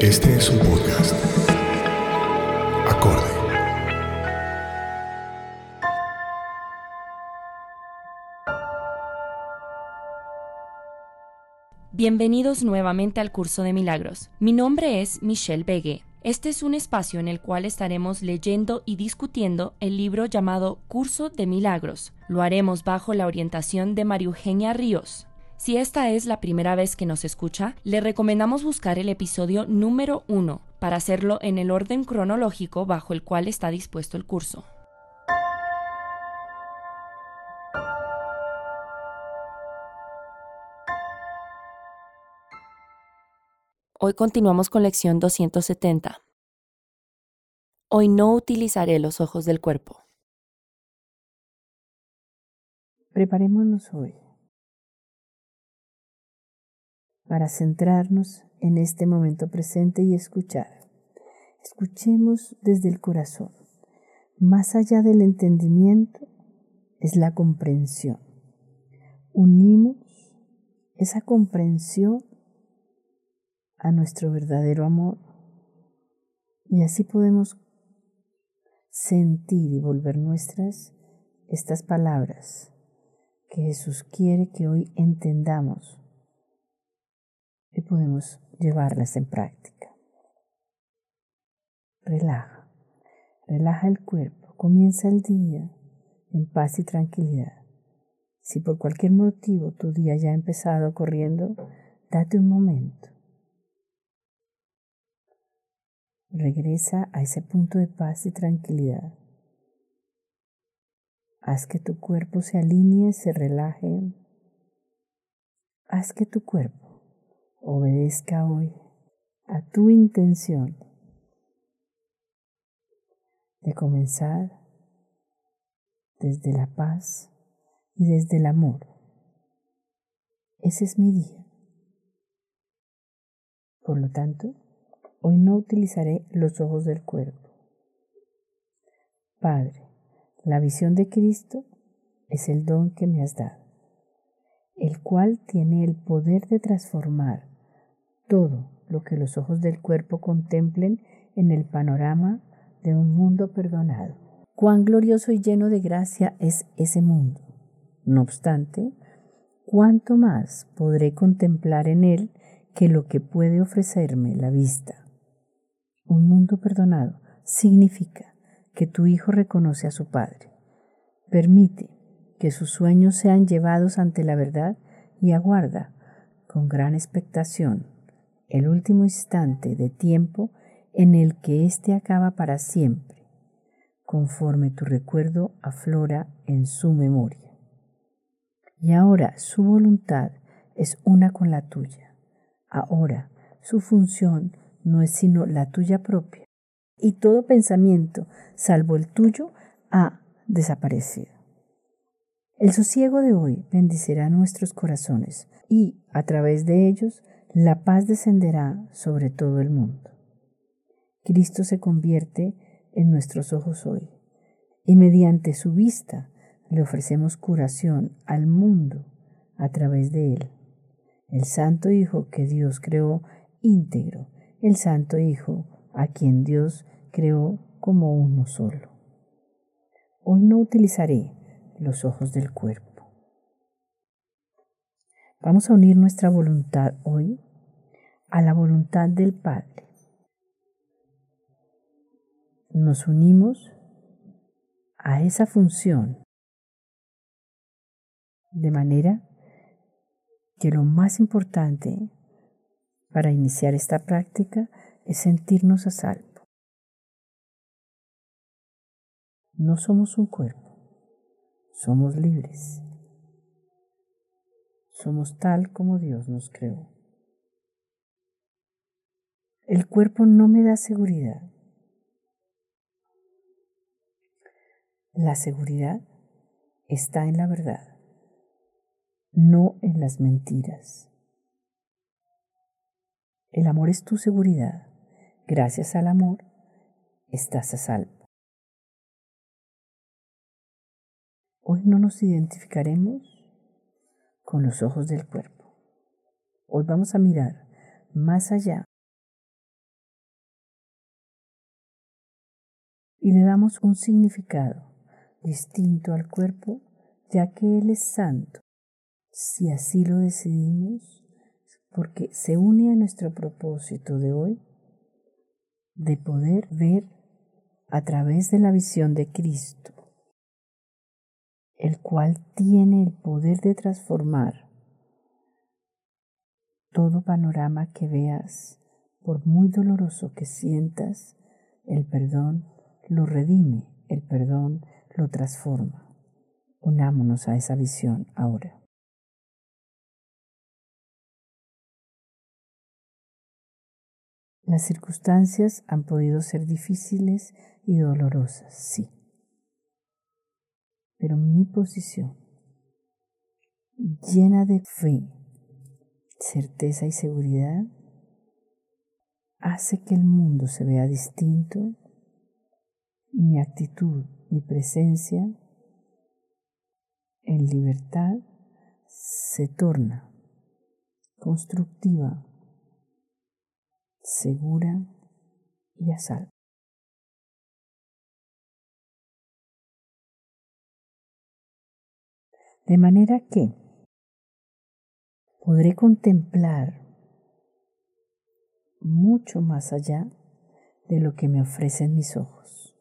Este es un podcast. Acorde. Bienvenidos nuevamente al curso de milagros. Mi nombre es Michelle Begue. Este es un espacio en el cual estaremos leyendo y discutiendo el libro llamado Curso de Milagros. Lo haremos bajo la orientación de María Eugenia Ríos. Si esta es la primera vez que nos escucha, le recomendamos buscar el episodio número 1 para hacerlo en el orden cronológico bajo el cual está dispuesto el curso. Hoy continuamos con lección 270. Hoy no utilizaré los ojos del cuerpo. Preparémonos hoy para centrarnos en este momento presente y escuchar. Escuchemos desde el corazón. Más allá del entendimiento es la comprensión. Unimos esa comprensión a nuestro verdadero amor y así podemos sentir y volver nuestras estas palabras que Jesús quiere que hoy entendamos y podemos llevarlas en práctica. Relaja, relaja el cuerpo, comienza el día en paz y tranquilidad. Si por cualquier motivo tu día ya ha empezado corriendo, date un momento. Regresa a ese punto de paz y tranquilidad. Haz que tu cuerpo se alinee, se relaje. Haz que tu cuerpo obedezca hoy a tu intención de comenzar desde la paz y desde el amor. Ese es mi día. Por lo tanto, hoy no utilizaré los ojos del cuerpo. Padre, la visión de Cristo es el don que me has dado, el cual tiene el poder de transformar todo lo que los ojos del cuerpo contemplen en el panorama de un mundo perdonado. Cuán glorioso y lleno de gracia es ese mundo. No obstante, cuánto más podré contemplar en él que lo que puede ofrecerme la vista. Un mundo perdonado significa que tu hijo reconoce a su padre. Permite que sus sueños sean llevados ante la verdad y aguarda con gran expectación el último instante de tiempo en el que éste acaba para siempre, conforme tu recuerdo aflora en su memoria. Y ahora su voluntad es una con la tuya. Ahora su función no es sino la tuya propia, y todo pensamiento, salvo el tuyo, ha desaparecido. El sosiego de hoy bendicirá nuestros corazones y, a través de ellos, la paz descenderá sobre todo el mundo. Cristo se convierte en nuestros ojos hoy, y mediante su vista le ofrecemos curación al mundo a través de él. El Santo Hijo que Dios creó íntegro, el Santo Hijo a quien Dios creó como uno solo. Hoy no utilizaré los ojos del cuerpo. Vamos a unir nuestra voluntad hoy a la voluntad del Padre. Nos unimos a esa función de manera que lo más importante para iniciar esta práctica es sentirnos a salvo. No somos un cuerpo, somos libres. Somos tal como Dios nos creó. El cuerpo no me da seguridad. La seguridad está en la verdad, no en las mentiras. El amor es tu seguridad. Gracias al amor estás a salvo. Hoy no nos identificaremos con los ojos del cuerpo. Hoy vamos a mirar más allá y le damos un significado distinto al cuerpo ya que Él es santo. Si así lo decidimos, porque se une a nuestro propósito de hoy de poder ver a través de la visión de Cristo, el cual tiene el poder de transformar todo panorama que veas, por muy doloroso que sientas, el perdón lo redime, el perdón lo transforma. Unámonos a esa visión ahora. Las circunstancias han podido ser difíciles y dolorosas, sí. Pero mi posición, llena de fe, certeza y seguridad, hace que el mundo se vea distinto y mi actitud, mi presencia en libertad se torna constructiva segura y a salvo. De manera que podré contemplar mucho más allá de lo que me ofrecen mis ojos.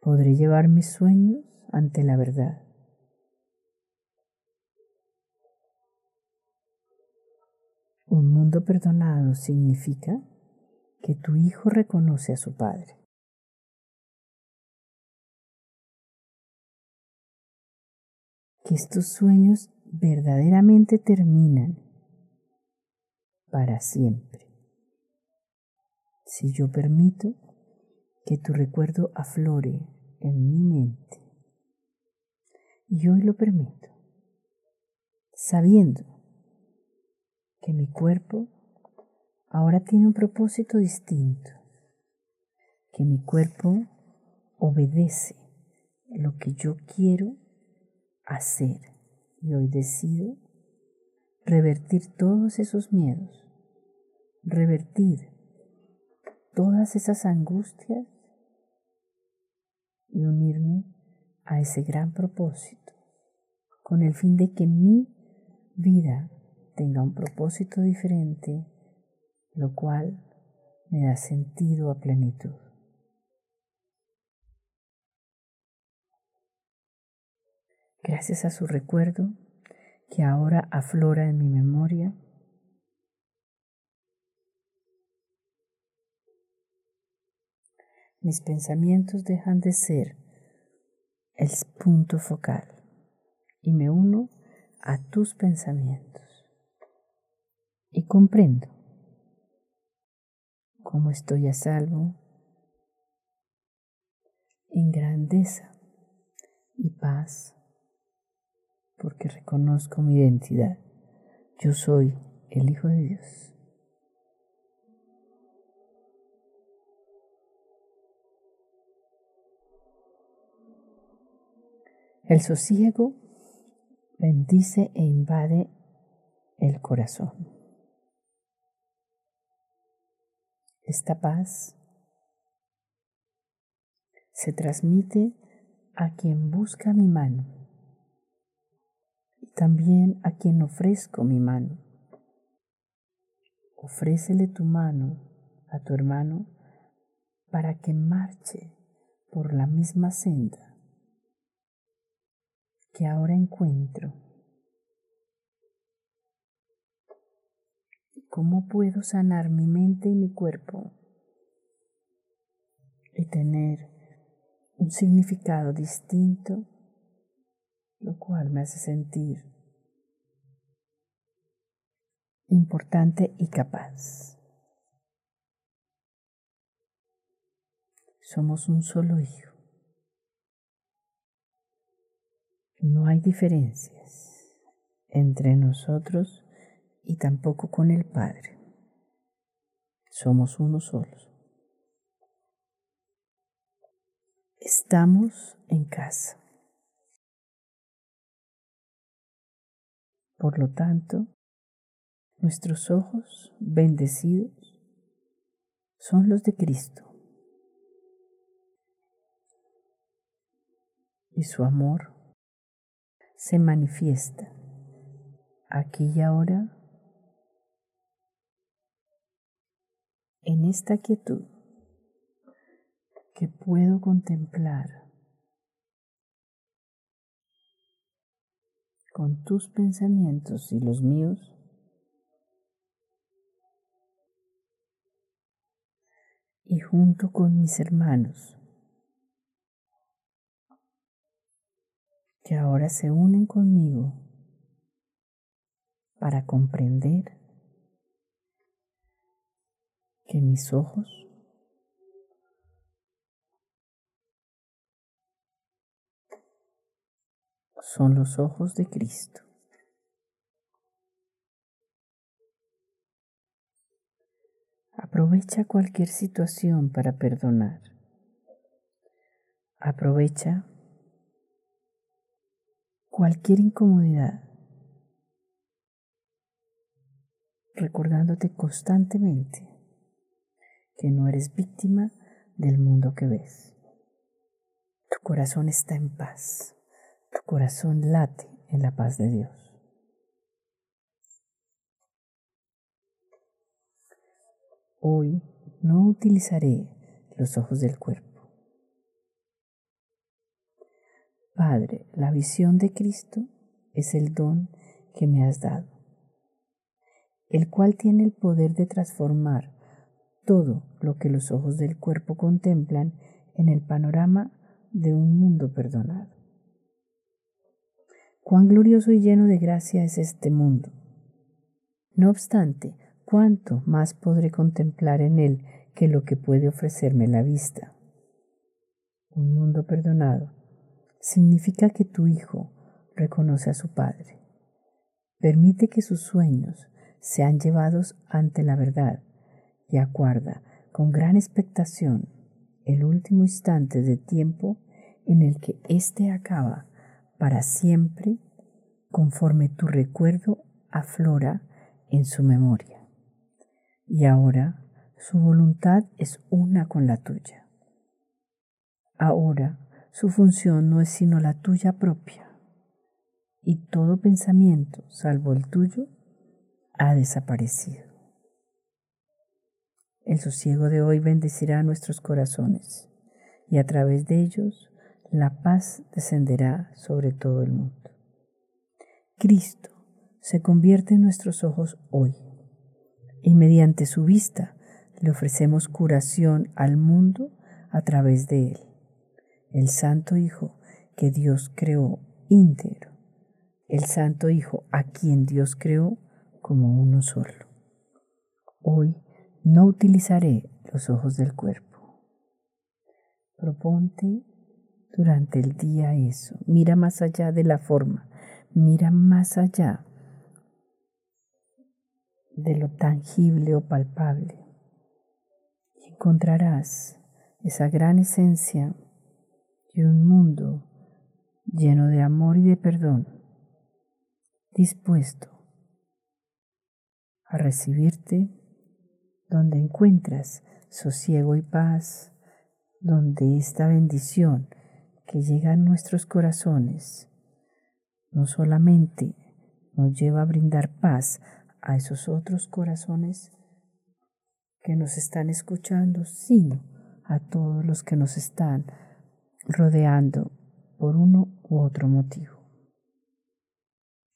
Podré llevar mis sueños ante la verdad. Un mundo perdonado significa que tu hijo reconoce a su padre. Que estos sueños verdaderamente terminan para siempre. Si yo permito que tu recuerdo aflore en mi mente, y hoy lo permito, sabiendo que mi cuerpo ahora tiene un propósito distinto, que mi cuerpo obedece lo que yo quiero hacer. Y hoy decido revertir todos esos miedos, revertir todas esas angustias y unirme a ese gran propósito con el fin de que mi vida tenga un propósito diferente, lo cual me da sentido a plenitud. Gracias a su recuerdo que ahora aflora en mi memoria, mis pensamientos dejan de ser el punto focal y me uno a tus pensamientos comprendo cómo estoy a salvo en grandeza y paz porque reconozco mi identidad. Yo soy el Hijo de Dios. El sosiego bendice e invade el corazón. Esta paz se transmite a quien busca mi mano y también a quien ofrezco mi mano. Ofrécele tu mano a tu hermano para que marche por la misma senda que ahora encuentro. ¿Cómo puedo sanar mi mente y mi cuerpo y tener un significado distinto, lo cual me hace sentir importante y capaz? Somos un solo hijo. No hay diferencias entre nosotros y tampoco con el Padre. Somos uno solos. Estamos en casa. Por lo tanto, nuestros ojos bendecidos son los de Cristo. Y su amor se manifiesta aquí y ahora en esta quietud que puedo contemplar con tus pensamientos y los míos, y junto con mis hermanos, que ahora se unen conmigo para comprender que mis ojos son los ojos de Cristo. Aprovecha cualquier situación para perdonar. Aprovecha cualquier incomodidad, recordándote constantemente que no eres víctima del mundo que ves. Tu corazón está en paz, tu corazón late en la paz de Dios. Hoy no utilizaré los ojos del cuerpo. Padre, la visión de Cristo es el don que me has dado, el cual tiene el poder de transformar todo lo que los ojos del cuerpo contemplan en el panorama de un mundo perdonado. Cuán glorioso y lleno de gracia es este mundo. No obstante, cuánto más podré contemplar en él que lo que puede ofrecerme la vista. Un mundo perdonado significa que tu hijo reconoce a su padre, permite que sus sueños sean llevados ante la verdad y aguarda con gran expectación el último instante de tiempo en el que éste acaba para siempre conforme tu recuerdo aflora en su memoria. Y ahora su voluntad es una con la tuya. Ahora su función no es sino la tuya propia, y todo pensamiento, salvo el tuyo, ha desaparecido. El sosiego de hoy bendecirá nuestros corazones y a través de ellos la paz descenderá sobre todo el mundo. Cristo se convierte en nuestros ojos hoy y mediante su vista le ofrecemos curación al mundo a través de él, el Santo Hijo que Dios creó íntegro, el Santo Hijo a quien Dios creó como uno solo. Hoy no utilizaré los ojos del cuerpo. Proponte durante el día eso. Mira más allá de la forma. Mira más allá de lo tangible o palpable. Y encontrarás esa gran esencia de un mundo lleno de amor y de perdón, dispuesto a recibirte donde encuentras sosiego y paz donde esta bendición que llega a nuestros corazones no solamente nos lleva a brindar paz a esos otros corazones que nos están escuchando, sino a todos los que nos están rodeando por uno u otro motivo.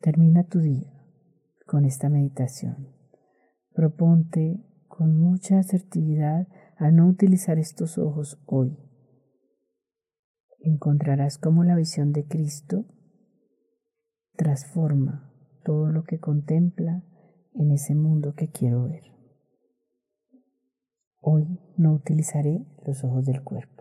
Termina tu día con esta meditación. Proponte con mucha asertividad a no utilizar estos ojos hoy. Encontrarás cómo la visión de Cristo transforma todo lo que contempla en ese mundo que quiero ver. Hoy no utilizaré los ojos del cuerpo.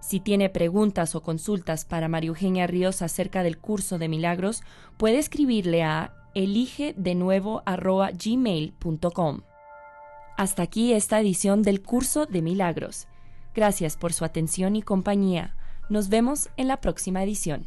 Si tiene preguntas o consultas para María Eugenia Ríos acerca del curso de milagros, puede escribirle a eligedenuevo.gmail.com. Hasta aquí esta edición del curso de milagros. Gracias por su atención y compañía. Nos vemos en la próxima edición.